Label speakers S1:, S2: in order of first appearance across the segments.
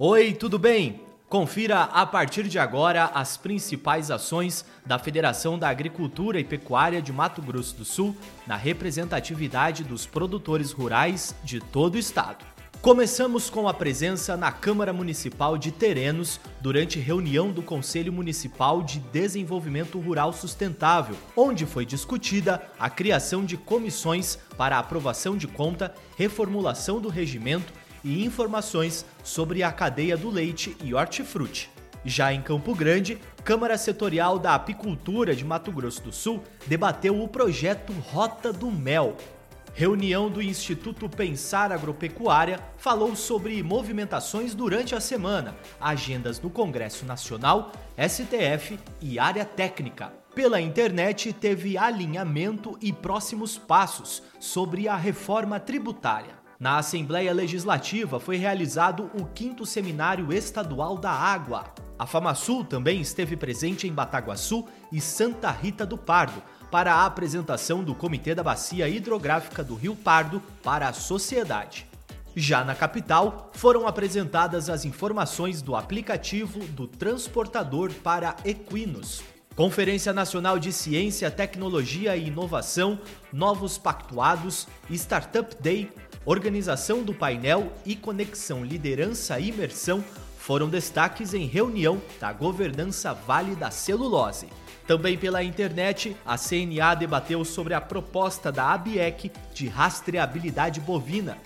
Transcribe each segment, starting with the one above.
S1: Oi, tudo bem? Confira a partir de agora as principais ações da Federação da Agricultura e Pecuária de Mato Grosso do Sul na representatividade dos produtores rurais de todo o estado. Começamos com a presença na Câmara Municipal de Terenos durante reunião do Conselho Municipal de Desenvolvimento Rural Sustentável, onde foi discutida a criação de comissões para aprovação de conta, reformulação do regimento e informações sobre a cadeia do leite e hortifruti. Já em Campo Grande, Câmara Setorial da Apicultura de Mato Grosso do Sul debateu o projeto Rota do Mel, Reunião do Instituto Pensar Agropecuária falou sobre movimentações durante a semana, agendas do Congresso Nacional, STF e área técnica. Pela internet, teve alinhamento e próximos passos sobre a reforma tributária. Na Assembleia Legislativa foi realizado o quinto Seminário Estadual da Água. A FamaSul também esteve presente em Bataguaçu e Santa Rita do Pardo para a apresentação do Comitê da Bacia Hidrográfica do Rio Pardo para a sociedade. Já na capital, foram apresentadas as informações do aplicativo do transportador para equinos. Conferência Nacional de Ciência, Tecnologia e Inovação, Novos Pactuados, Startup Day, Organização do painel e Conexão Liderança e Imersão foram destaques em reunião da Governança Vale da Celulose. Também pela internet, a CNA debateu sobre a proposta da ABIEC de rastreabilidade bovina.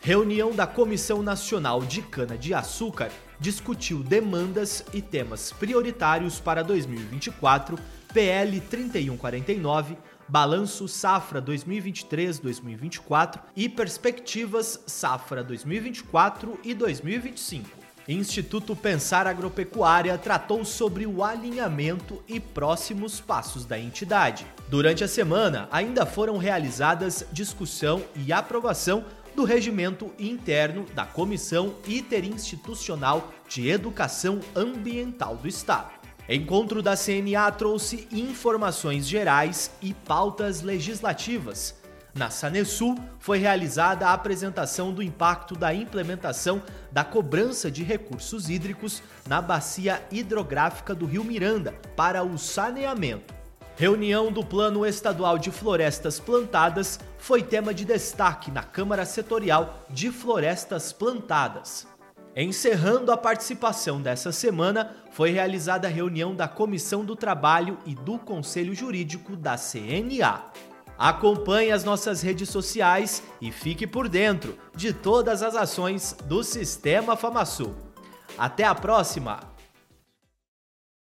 S1: Reunião da Comissão Nacional de Cana-de-Açúcar discutiu demandas e temas prioritários para 2024, PL 3149, Balanço Safra 2023-2024 e Perspectivas Safra 2024 e 2025. Instituto Pensar Agropecuária tratou sobre o alinhamento e próximos passos da entidade. Durante a semana, ainda foram realizadas discussão e aprovação do regimento interno da Comissão Interinstitucional de Educação Ambiental do Estado. Encontro da CNA trouxe informações gerais e pautas legislativas, na Sanesul foi realizada a apresentação do impacto da implementação da cobrança de recursos hídricos na bacia hidrográfica do Rio Miranda para o saneamento. Reunião do Plano Estadual de Florestas Plantadas foi tema de destaque na Câmara Setorial de Florestas Plantadas. Encerrando a participação dessa semana, foi realizada a reunião da Comissão do Trabalho e do Conselho Jurídico da CNA. Acompanhe as nossas redes sociais e fique por dentro de todas as ações do Sistema FamaSul. Até a próxima!